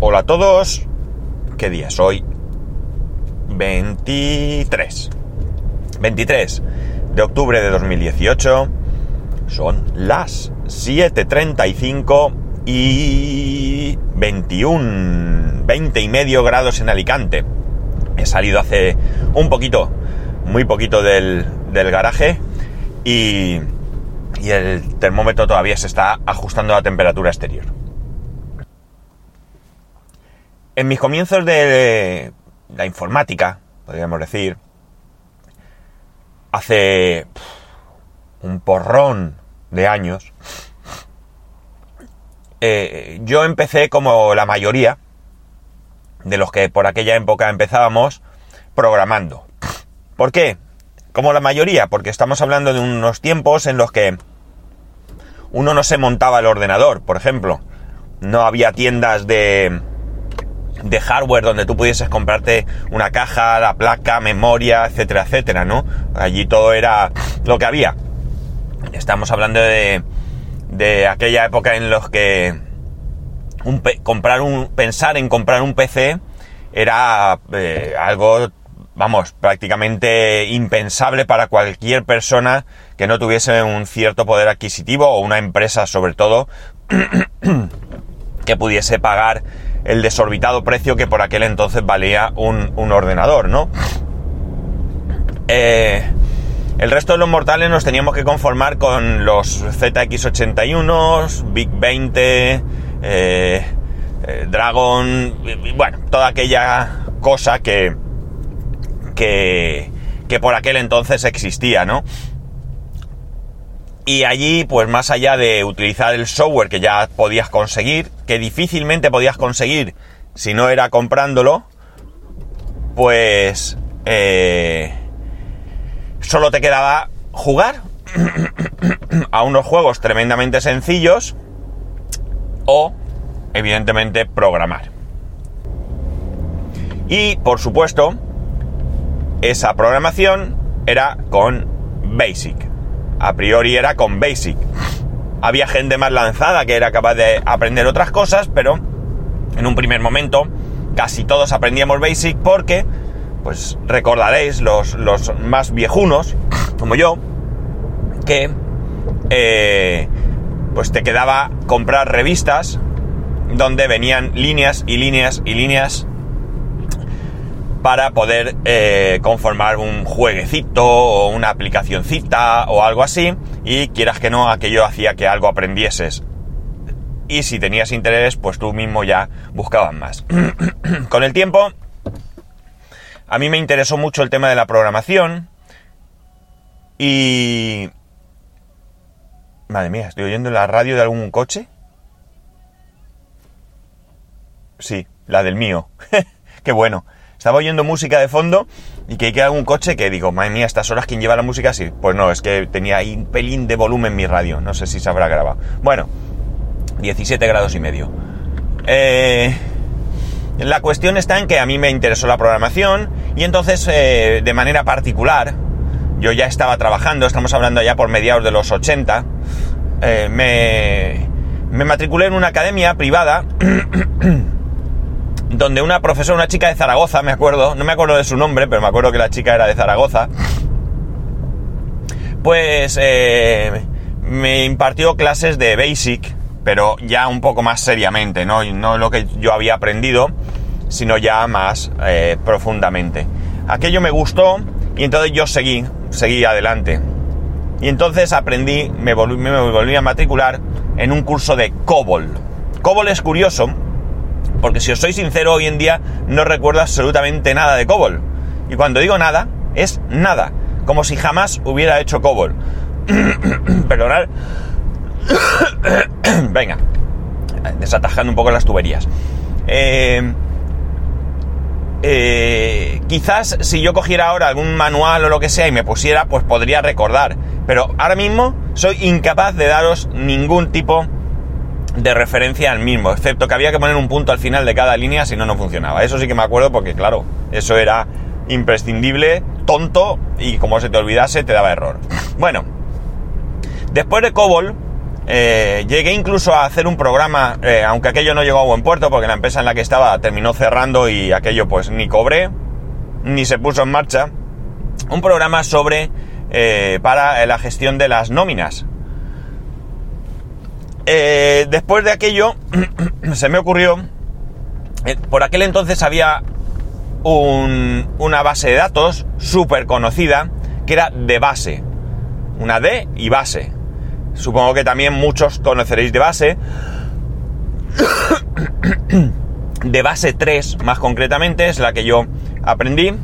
Hola a todos. ¿Qué día es hoy? 23. 23 de octubre de 2018. Son las 7.35 y 21, 20 y medio grados en Alicante. He salido hace un poquito, muy poquito del, del garaje y, y el termómetro todavía se está ajustando a la temperatura exterior. En mis comienzos de la informática, podríamos decir, hace un porrón de años, eh, yo empecé como la mayoría de los que por aquella época empezábamos programando. ¿Por qué? Como la mayoría, porque estamos hablando de unos tiempos en los que uno no se montaba el ordenador, por ejemplo. No había tiendas de, de hardware donde tú pudieses comprarte una caja, la placa, memoria, etcétera, etcétera, ¿no? Allí todo era lo que había. Estamos hablando de, de aquella época en los que un, comprar un, pensar en comprar un PC era eh, algo, vamos, prácticamente impensable para cualquier persona que no tuviese un cierto poder adquisitivo o una empresa sobre todo que pudiese pagar el desorbitado precio que por aquel entonces valía un, un ordenador, ¿no? Eh, el resto de los mortales nos teníamos que conformar con los ZX81, Big 20, eh, eh, Dragon, bueno, toda aquella cosa que, que, que por aquel entonces existía, ¿no? Y allí, pues más allá de utilizar el software que ya podías conseguir, que difícilmente podías conseguir si no era comprándolo, pues eh, solo te quedaba jugar a unos juegos tremendamente sencillos o, evidentemente, programar. Y, por supuesto, esa programación era con Basic a priori era con Basic. Había gente más lanzada que era capaz de aprender otras cosas, pero en un primer momento casi todos aprendíamos Basic porque, pues recordaréis, los, los más viejunos, como yo, que eh, pues te quedaba comprar revistas donde venían líneas y líneas y líneas para poder eh, conformar un jueguecito o una aplicacioncita o algo así y quieras que no, aquello hacía que algo aprendieses. Y si tenías interés, pues tú mismo ya buscabas más. Con el tiempo, a mí me interesó mucho el tema de la programación y... Madre mía, ¿estoy oyendo la radio de algún coche? Sí, la del mío. Qué bueno. Estaba oyendo música de fondo y que queda un coche que digo, madre mía, estas horas quién lleva la música así. Pues no, es que tenía ahí un pelín de volumen mi radio. No sé si se habrá grabado. Bueno, 17 grados y medio. Eh, la cuestión está en que a mí me interesó la programación y entonces eh, de manera particular, yo ya estaba trabajando, estamos hablando ya por mediados de los 80, eh, me, me matriculé en una academia privada donde una profesora, una chica de Zaragoza, me acuerdo, no me acuerdo de su nombre, pero me acuerdo que la chica era de Zaragoza, pues eh, me impartió clases de Basic, pero ya un poco más seriamente, ¿no? No lo que yo había aprendido, sino ya más eh, profundamente. Aquello me gustó y entonces yo seguí, seguí adelante. Y entonces aprendí, me volví, me volví a matricular en un curso de COBOL. COBOL es curioso porque si os soy sincero, hoy en día no recuerdo absolutamente nada de COBOL. Y cuando digo nada, es nada. Como si jamás hubiera hecho COBOL. Perdonad. Venga. Desatajando un poco las tuberías. Eh, eh, quizás si yo cogiera ahora algún manual o lo que sea y me pusiera, pues podría recordar. Pero ahora mismo soy incapaz de daros ningún tipo de referencia al mismo, excepto que había que poner un punto al final de cada línea si no, no funcionaba. Eso sí que me acuerdo porque, claro, eso era imprescindible, tonto y como se te olvidase te daba error. Bueno, después de COBOL, Eh, llegué incluso a hacer un programa, eh, aunque aquello no llegó a buen puerto, porque la empresa en la que estaba terminó cerrando y aquello pues ni cobré, ni se puso en marcha. Un programa sobre eh, para la gestión de las nóminas. Después de aquello, se me ocurrió, por aquel entonces había una base de datos súper conocida, que era de base. Una D y base. Supongo que también muchos conoceréis de base. de base 3, más concretamente, es la que yo aprendí.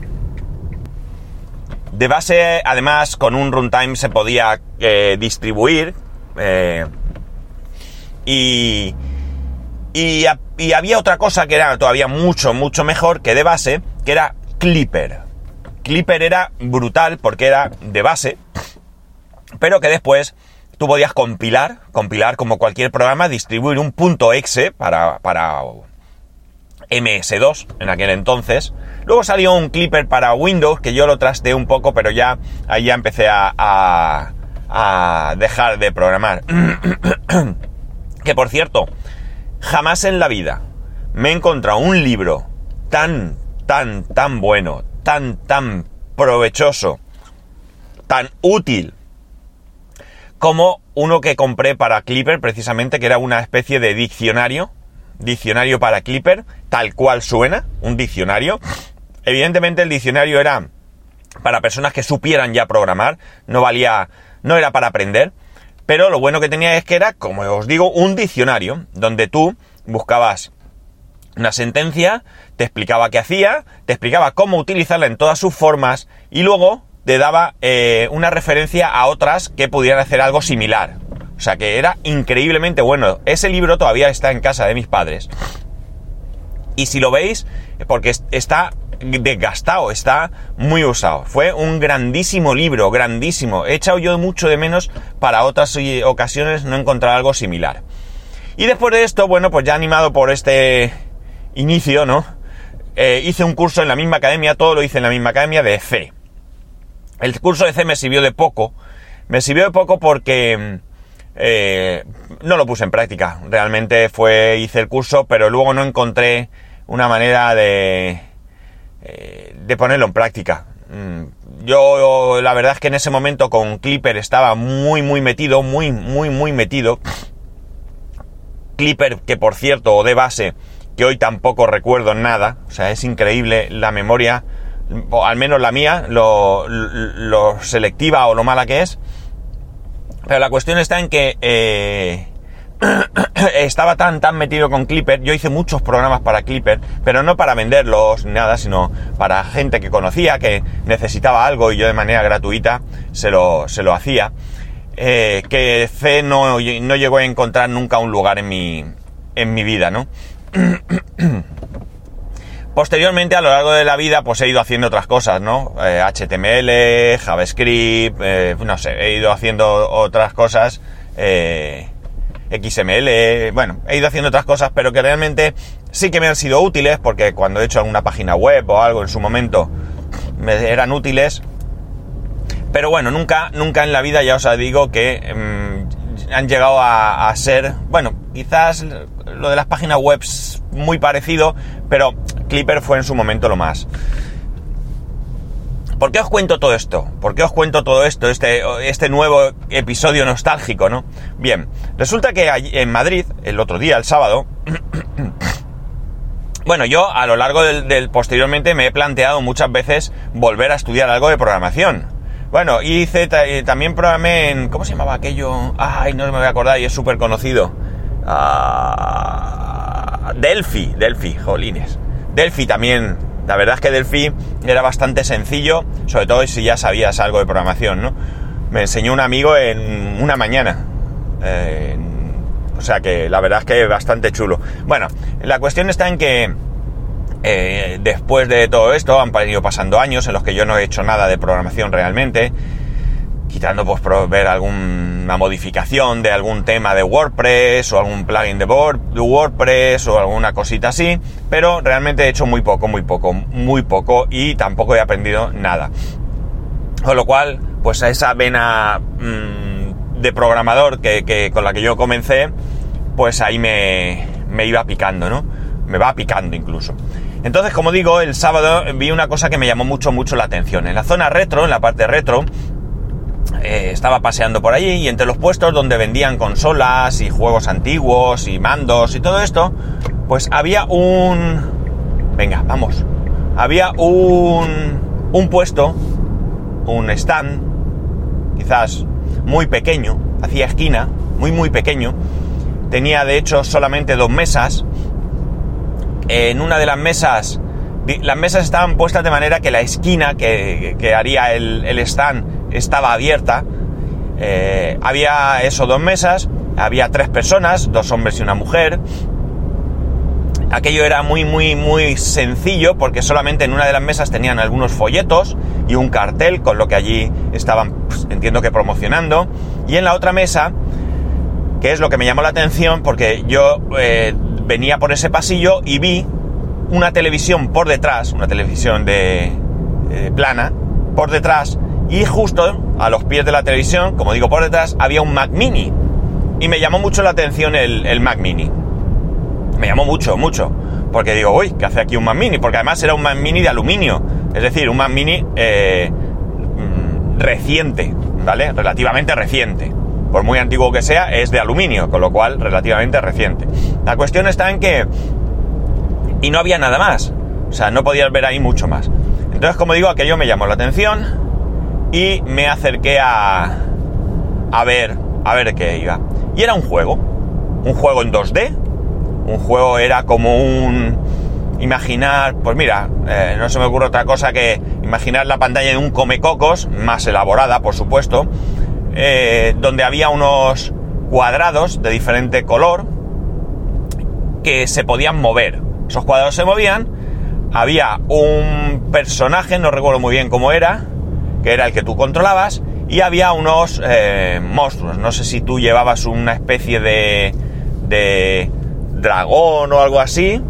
De base, además, con un runtime se podía eh, distribuir. Eh, y, y, había otra cosa que era todavía mucho, mucho mejor que de base, que era Clipper. Clipper era brutal porque era de base, pero que después tú podías compilar, compilar como cualquier programa, distribuir un punto exe para, para MS2 en aquel entonces. Luego salió un Clipper para Windows, que yo lo trasteé un poco, pero ya ahí ya empecé a, a, dejar de programar. que por cierto, jamás en la vida me he encontrado un libro tan, tan, tan bueno, tan, tan provechoso, tan útil como uno que compré para Clipper, precisamente, que era una especie de diccionario, diccionario para Clipper, tal cual suena, un diccionario. Evidentemente el diccionario era para personas que supieran ya programar, no valía, no era para aprender, pero lo bueno que tenía es que era, como os digo, un diccionario, donde tú buscabas una sentencia, te explicaba qué hacía, te explicaba cómo utilizarla en todas sus formas y luego te daba eh, una referencia a otras que pudieran hacer algo similar. O sea que era increíblemente bueno. Ese libro todavía está en casa de mis padres. Y si lo veis, porque está desgastado, está muy usado. Fue un grandísimo libro, grandísimo. He echado yo mucho de menos para otras ocasiones no encontrar algo similar. Y después de esto, bueno, pues ya animado por este inicio, ¿no? Eh, hice un curso en la misma academia, todo lo hice en la misma academia de C. El curso de C me sirvió de poco. Me sirvió de poco porque eh, no lo puse en práctica. Realmente fue, hice el curso, pero luego no encontré una manera de, eh, de ponerlo en práctica. Mm, yo la verdad es que en ese momento con Clipper estaba muy muy metido, muy muy muy metido. Clipper que por cierto, de base, que hoy tampoco recuerdo nada. O sea, es increíble la memoria al menos la mía, lo, selectiva o lo mala que es. Pero la cuestión está en que eh, estaba tan, tan metido con Clipper. Yo hice muchos programas para Clipper, pero no para venderlos ni nada, sino para gente que conocía, que necesitaba algo y yo de manera gratuita se lo, se lo hacía. Eh, que C no, no llegó a encontrar nunca un lugar en mi, en mi vida, ¿no? Posteriormente, a lo largo de la vida, pues he ido haciendo otras cosas, ¿no? HTML, eh, JavaScript, eh, no sé, he ido haciendo otras cosas, XML, bueno, he ido haciendo otras cosas, pero que realmente sí que me han sido útiles, porque cuando he hecho alguna página web o algo en su momento, me eran útiles. Pero bueno, nunca, nunca en la vida ya os digo que mm, han llegado a, ser, bueno, quizás lo de las páginas web muy parecido, pero Clipper fue en su momento lo más. ¿Por qué os cuento todo esto? ¿Por qué os cuento todo esto, este, este nuevo episodio nostálgico, no? Bien, resulta que en Madrid, el otro día, el sábado, bueno, yo a lo largo del, posteriormente me he planteado muchas veces volver a estudiar algo de programación. Bueno, hice eh, también programé en. ¿Cómo se llamaba aquello? Ay, no me voy a acordar y es súper conocido. Ah, Delphi, Delphi, jolines. Delphi también, la verdad es que Delphi era bastante sencillo, sobre todo si ya sabías algo de programación, ¿no? Me enseñó un amigo en una mañana. Eh, o sea que la verdad es que bastante chulo. Bueno, la cuestión está en que eh, después de todo esto han ido pasando años en los que yo no he hecho nada de programación realmente quitando pues ver alguna modificación de algún tema de WordPress o algún plugin de WordPress o alguna cosita así, pero realmente he hecho muy poco, muy poco, muy poco y tampoco he aprendido nada. Con lo cual, pues a esa vena mm, de programador que, con la que yo comencé, pues ahí me, me iba picando, ¿no? Me va picando incluso. Entonces, como digo, el sábado vi una cosa que me llamó mucho, mucho la atención. En la zona retro, en la parte retro, eh, estaba paseando por allí y entre los puestos donde vendían consolas y juegos antiguos y mandos y todo esto, pues había un... Venga, vamos. Había un, un puesto, un stand, quizás muy pequeño, hacía esquina, muy muy pequeño. Tenía de hecho solamente dos mesas. En una de las mesas, las mesas estaban puestas de manera que la esquina que, haría el, el stand estaba abierta. Eh, había eso, dos mesas, había tres personas, dos hombres y una mujer. Aquello era muy, muy, muy sencillo porque solamente en una de las mesas tenían algunos folletos y un cartel con lo que allí estaban, pues, entiendo que promocionando. Y en la otra mesa, que es lo que me llamó la atención porque yo eh, venía por ese pasillo y vi una televisión por detrás, una televisión de eh, plana, por detrás, y justo a los pies de la televisión, como digo por detrás, había un Mac Mini. Y me llamó mucho la atención el, Mac Mini. Me llamó mucho, mucho. Porque digo, uy, ¿qué hace aquí un Mac Mini? Porque además era un Mac Mini de aluminio. Es decir, un Mac Mini eh, mm, reciente, ¿vale? Relativamente reciente. Por muy antiguo que sea, es de aluminio, con lo cual relativamente reciente. La cuestión está en que... Y no había nada más. O sea, no podías ver ahí mucho más. Entonces, como digo, aquello me llamó la atención y me acerqué a, a ver, a ver qué iba. Y era un juego, un juego en 2D, un juego era como un... Imaginar, pues mira, eh, no se me ocurre otra cosa que imaginar la pantalla de un comecocos, más elaborada, por supuesto, eh, donde había unos cuadrados de diferente color que se podían mover. Esos cuadrados se movían, había un personaje, no recuerdo muy bien cómo era, que era el que tú controlabas, y había unos eh, monstruos. No sé si tú llevabas una especie de, de dragón o algo así.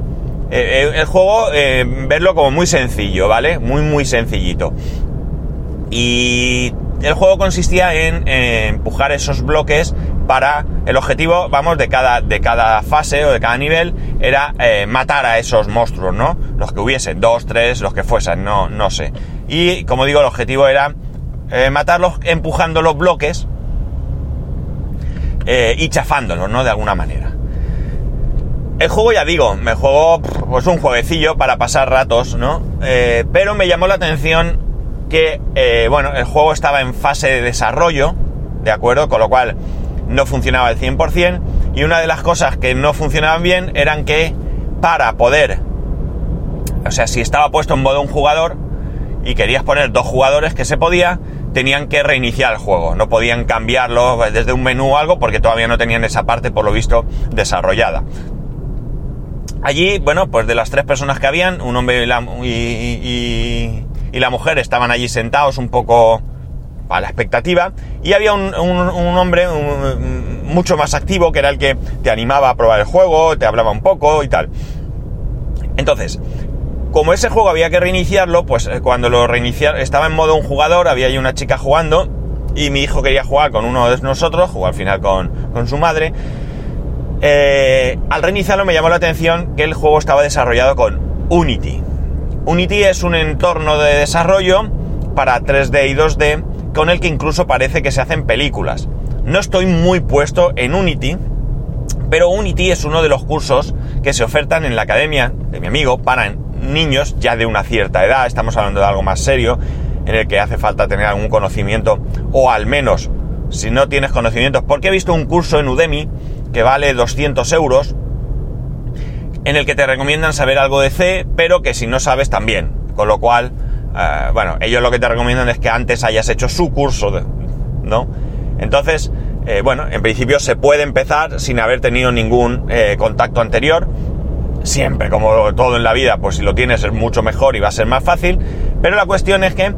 Eh, eh, el juego, verlo como muy sencillo, ¿vale? Muy, muy sencillito. Y el juego consistía en, empujar esos bloques para el objetivo, vamos, de cada, de cada fase o de cada nivel era matar a esos monstruos, ¿no? Los que hubiesen, dos, tres, los que fuesen, no, no sé. Y como digo, el objetivo era eh, matarlos empujando los bloques eh, y chafándolos, ¿no? De alguna manera. El juego, ya digo, me juego pues un jueguecillo para pasar ratos, ¿no? Eh, pero me llamó la atención que, bueno, el juego estaba en fase de desarrollo, ¿de acuerdo? Con lo cual no funcionaba al 100%. Y una de las cosas que no funcionaban bien eran que para poder, o sea, si estaba puesto en modo un jugador, y querías poner dos jugadores que se podía, tenían que reiniciar el juego. No podían cambiarlo desde un menú o algo porque todavía no tenían esa parte, por lo visto, desarrollada. Allí, bueno, pues de las tres personas que habían, un hombre y la, mujer estaban allí sentados un poco a la expectativa y había un hombre mucho más activo que era el que te animaba a probar el juego, te hablaba un poco y tal. Entonces, como ese juego había que reiniciarlo, pues eh, cuando lo reiniciar estaba en modo un jugador, había ahí una chica jugando y mi hijo quería jugar con uno de nosotros, jugó al final con, su madre. Eh, al reiniciarlo me llamó la atención que el juego estaba desarrollado con Unity. Unity es un entorno de desarrollo para 3D y 2D con el que incluso parece que se hacen películas. No estoy muy puesto en Unity, pero Unity es uno de los cursos que se ofertan en la academia de mi amigo para niños ya de una cierta edad, estamos hablando de algo más serio, en el que hace falta tener algún conocimiento, o al menos, si no tienes conocimientos, porque he visto un curso en Udemy que vale 200 euros, en el que te recomiendan saber algo de C, pero que si no sabes también, con lo cual, eh, bueno, ellos lo que te recomiendan es que antes hayas hecho su curso, ¿no? Entonces, eh, bueno, en principio se puede empezar sin haber tenido ningún eh, contacto anterior, siempre, como todo en la vida, pues si lo tienes es mucho mejor y va a ser más fácil. Pero la cuestión es que,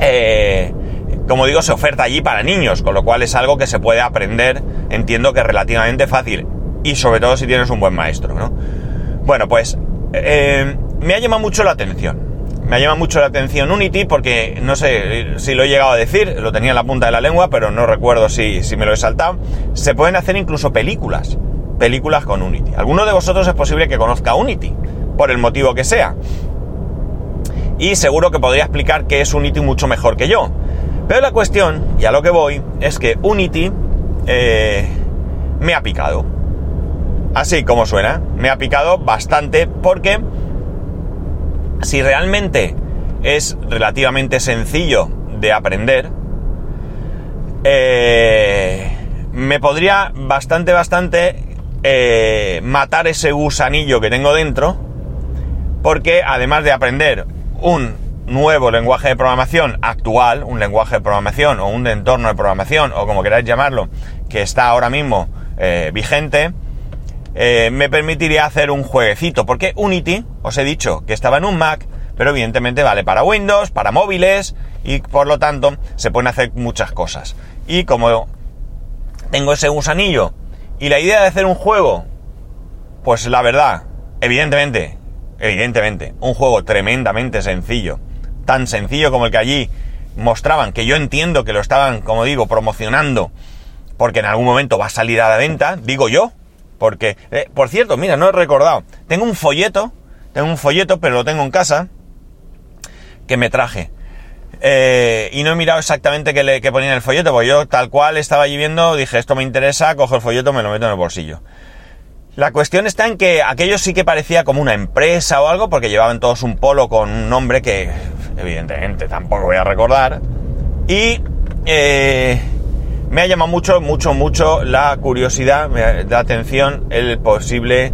eh, como digo, se oferta allí para niños, con lo cual es algo que se puede aprender, entiendo que relativamente fácil. Y sobre todo si tienes un buen maestro, ¿no? Bueno, pues eh, me ha llamado mucho la atención. me llama mucho la atención Unity porque no sé si lo he llegado a decir, lo tenía en la punta de la lengua, pero no recuerdo si, si me lo he saltado. Se pueden hacer incluso películas, películas con Unity. Alguno de vosotros es posible que conozca Unity, por el motivo que sea. Y seguro que podría explicar qué es Unity mucho mejor que yo. Pero la cuestión, y a lo que voy, es que Unity eh, me ha picado. Así como suena, me ha picado bastante porque si realmente es relativamente sencillo de aprender, eh, me podría bastante, bastante eh, matar ese gusanillo que tengo dentro, porque además de aprender un nuevo lenguaje de programación actual, un lenguaje de programación o un entorno de programación, o como queráis llamarlo, que está ahora mismo eh, vigente, eh, me permitiría hacer un jueguecito, porque Unity, os he dicho que estaba en un Mac, pero evidentemente vale para Windows, para móviles, y por lo tanto se pueden hacer muchas cosas. Y como tengo ese gusanillo y la idea de hacer un juego, pues la verdad, evidentemente, evidentemente, un juego tremendamente sencillo, tan sencillo como el que allí mostraban, que yo entiendo que lo estaban, como digo, promocionando, porque en algún momento va a salir a la venta, digo yo, porque, eh, por cierto, mira, no he recordado. Tengo un folleto, tengo un folleto, pero lo tengo en casa, que me traje. Eh, y no he mirado exactamente qué, le, ponía en el folleto, porque yo tal cual estaba allí viendo, dije, esto me interesa, cojo el folleto, me lo meto en el bolsillo. La cuestión está en que aquello sí que parecía como una empresa o algo, porque llevaban todos un polo con un nombre que evidentemente tampoco voy a recordar. Y eh, me ha llamado mucho, mucho, mucho la curiosidad, la atención, el posible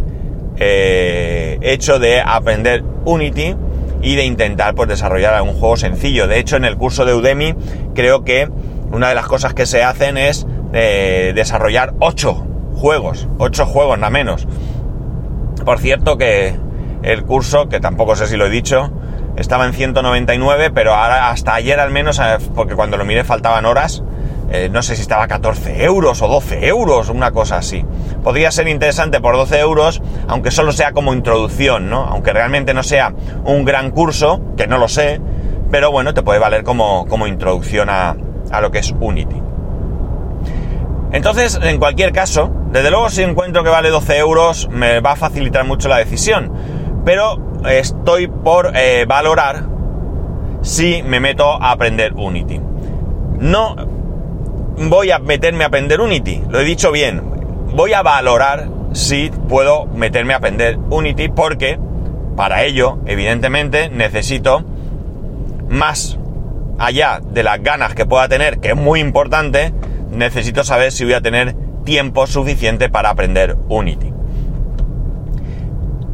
eh, hecho de aprender Unity y de intentar pues, desarrollar algún juego sencillo. De hecho, en el curso de Udemy creo que una de las cosas que se hacen es eh, desarrollar 8 juegos, 8 juegos nada menos. Por cierto que el curso, que tampoco sé si lo he dicho, estaba en 199, pero ahora hasta ayer al menos, eh, porque cuando lo miré faltaban horas, eh, no sé si estaba a 14 euros o 12 euros, una cosa así. Podría ser interesante por 12 euros, aunque solo sea como introducción, ¿no? Aunque realmente no sea un gran curso, que no lo sé, pero bueno, te puede valer como, como introducción a, a lo que es Unity. Entonces, en cualquier caso, desde luego si encuentro que vale 12 euros, me va a facilitar mucho la decisión. Pero estoy por eh, valorar si me meto a aprender Unity. No voy a meterme a aprender Unity, lo he dicho bien, voy a valorar si puedo meterme a aprender Unity porque para ello, evidentemente, necesito más allá de las ganas que pueda tener, que es muy importante, necesito saber si voy a tener tiempo suficiente para aprender Unity.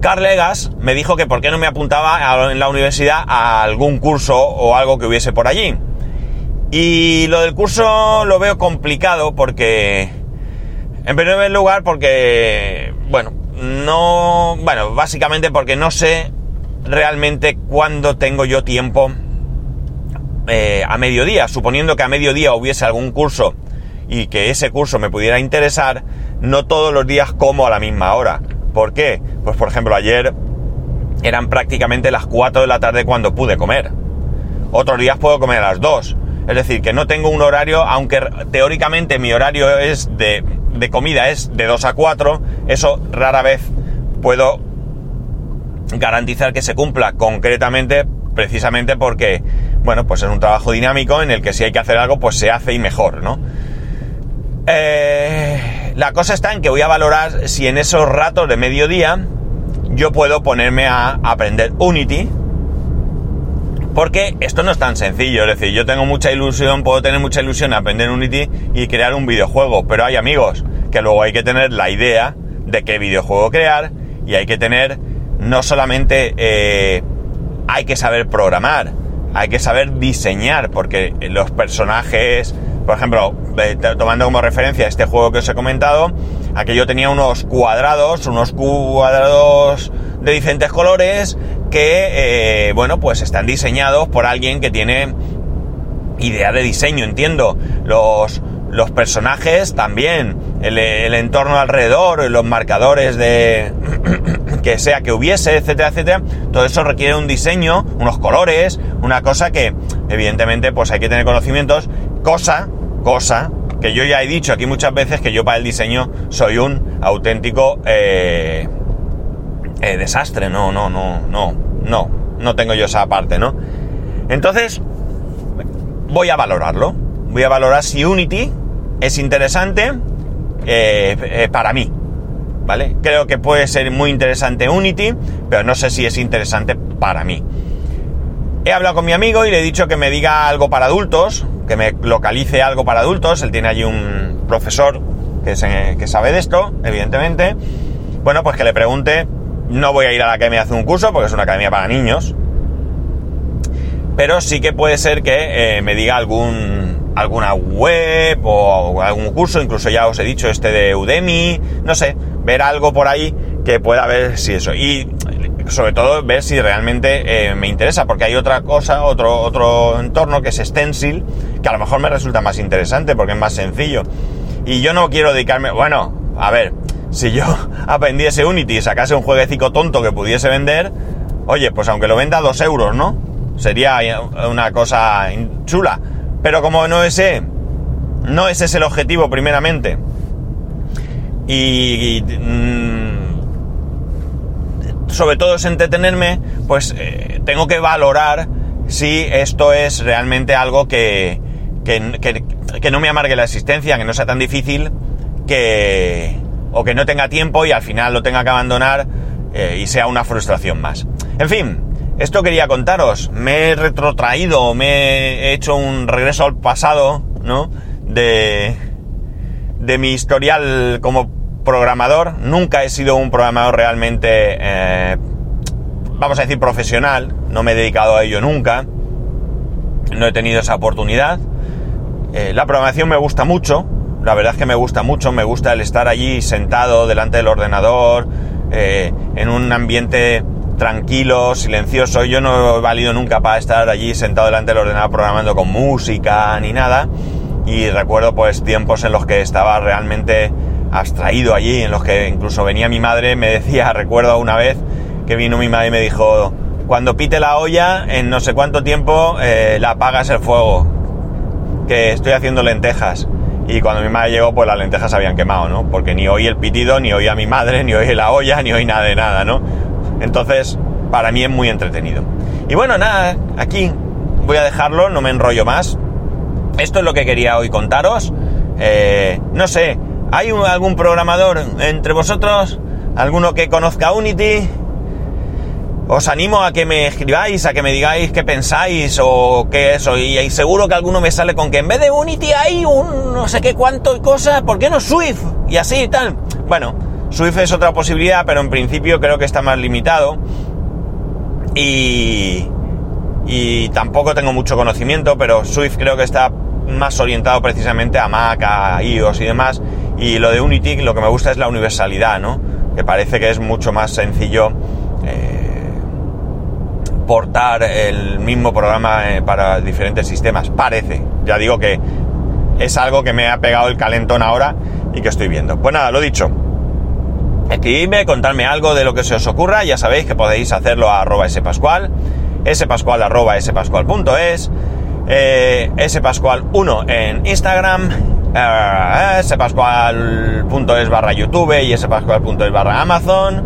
Carl Legas me dijo que por qué no me apuntaba en la universidad a algún curso o algo que hubiese por allí. Y lo del curso lo veo complicado porque, en primer lugar, porque, bueno, no, bueno, básicamente porque no sé realmente cuándo tengo yo tiempo eh, a mediodía. Suponiendo que a mediodía hubiese algún curso y que ese curso me pudiera interesar, no todos los días como a la misma hora. ¿Por qué? Pues por ejemplo ayer eran prácticamente las 4 de la tarde cuando pude comer. Otros días puedo comer a las 2. Es decir, que no tengo un horario, aunque teóricamente mi horario es de, comida es de 2 a 4, eso rara vez puedo garantizar que se cumpla concretamente precisamente porque, bueno, pues es un trabajo dinámico en el que si hay que hacer algo, pues se hace y mejor, ¿no? Eh, la cosa está en que voy a valorar si en esos ratos de mediodía yo puedo ponerme a aprender Unity, porque esto no es tan sencillo, es decir, yo tengo mucha ilusión, puedo tener mucha ilusión en aprender Unity y crear un videojuego, pero hay amigos que luego hay que tener la idea de qué videojuego crear y hay que tener no solamente eh, hay que saber programar, hay que saber diseñar, porque los personajes, por ejemplo, eh, tomando como referencia este juego que os he comentado, aquello tenía unos cuadrados, unos cuadrados de diferentes colores que, eh, bueno, pues están diseñados por alguien que tiene idea de diseño, entiendo. Los, los personajes también, el, entorno alrededor, los marcadores de que sea que hubiese, etcétera, etcétera, todo eso requiere un diseño, unos colores, una cosa que evidentemente pues hay que tener conocimientos, cosa, cosa que yo ya he dicho aquí muchas veces que yo para el diseño soy un auténtico eh, eh, desastre, no, no, no, no, no, no tengo yo esa parte, ¿no? Entonces, voy a valorarlo, voy a valorar si Unity es interesante eh, para mí, ¿vale? Creo que puede ser muy interesante Unity, pero no sé si es interesante para mí. He hablado con mi amigo y le he dicho que me diga algo para adultos, que me localice algo para adultos. Él tiene allí un profesor que, que sabe de esto, evidentemente. Bueno, pues que le pregunte. No voy a ir a la academia a hacer un curso porque es una academia para niños. Pero sí que puede ser que eh, me diga algún, alguna web o algún curso, incluso ya os he dicho este de Udemy, no sé, ver algo por ahí que pueda ver si eso. Y sobre todo ver si realmente eh, me interesa, porque hay otra cosa, otro, otro entorno que es Stencil, que a lo mejor me resulta más interesante porque es más sencillo. Y yo no quiero dedicarme, bueno, a ver, si yo aprendiese Unity y sacase un jueguecito tonto que pudiese vender, oye, pues aunque lo venda a dos euros, ¿no? Sería una cosa chula. Pero como no ese, no ese es el objetivo primeramente, y, mm, sobre todo es entretenerme, pues eh, tengo que valorar si esto es realmente algo que, que, no me amargue la existencia, que no sea tan difícil, que o que no tenga tiempo y al final lo tenga que abandonar eh, y sea una frustración más. En fin, esto quería contaros. Me he retrotraído, me he hecho un regreso al pasado, ¿no? De, de mi historial como programador. Nunca he sido un programador realmente, eh, vamos a decir, profesional. No me he dedicado a ello nunca. No he tenido esa oportunidad. Eh, la programación me gusta mucho. La verdad es que me gusta mucho. Me gusta el estar allí sentado delante del ordenador, eh, en un ambiente tranquilo, silencioso. Yo no he valido nunca para estar allí sentado delante del ordenador programando con música ni nada. Y recuerdo pues tiempos en los que estaba realmente abstraído allí, en los que incluso venía mi madre, me decía, recuerdo una vez que vino mi madre y me dijo, cuando pite la olla, en no sé cuánto tiempo eh, la apagas el fuego, que estoy haciendo lentejas. Y cuando mi madre llegó, pues las lentejas se habían quemado, ¿no? Porque ni oí el pitido, ni oí a mi madre, ni oí la olla, ni oí nada de nada, ¿no? Entonces, para mí es muy entretenido. Y bueno, nada, aquí voy a dejarlo, no me enrollo más. Esto es lo que quería hoy contaros. Eh, no sé, ¿Hay algún programador entre vosotros? ¿Alguno que conozca Unity? Os animo a que me escribáis, a que me digáis qué pensáis o qué eso. Y, seguro que alguno me sale con que en vez de Unity hay un no sé qué cuánto y cosas, ¿por qué no Swift? Y así y tal. Bueno, Swift es otra posibilidad, pero en principio creo que está más limitado. Y, y tampoco tengo mucho conocimiento, pero Swift creo que está más orientado precisamente a Mac, a iOS y demás. Y lo de Unity lo que me gusta es la universalidad, ¿no? Que parece que es mucho más sencillo portar el mismo programa eh, para diferentes sistemas. Parece. Ya digo que es algo que me ha pegado el calentón ahora y que estoy viendo. Pues nada, lo dicho. Escribidme, contadme algo de lo que se os ocurra. Ya sabéis que podéis hacerlo a arroba spascual, spascual arroba spascual.es, eh, spascual1 en Instagram eh, spascual.es barra YouTube y spascual.es barra Amazon.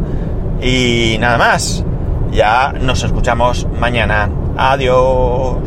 Y nada más. Ya nos escuchamos mañana. Adiós.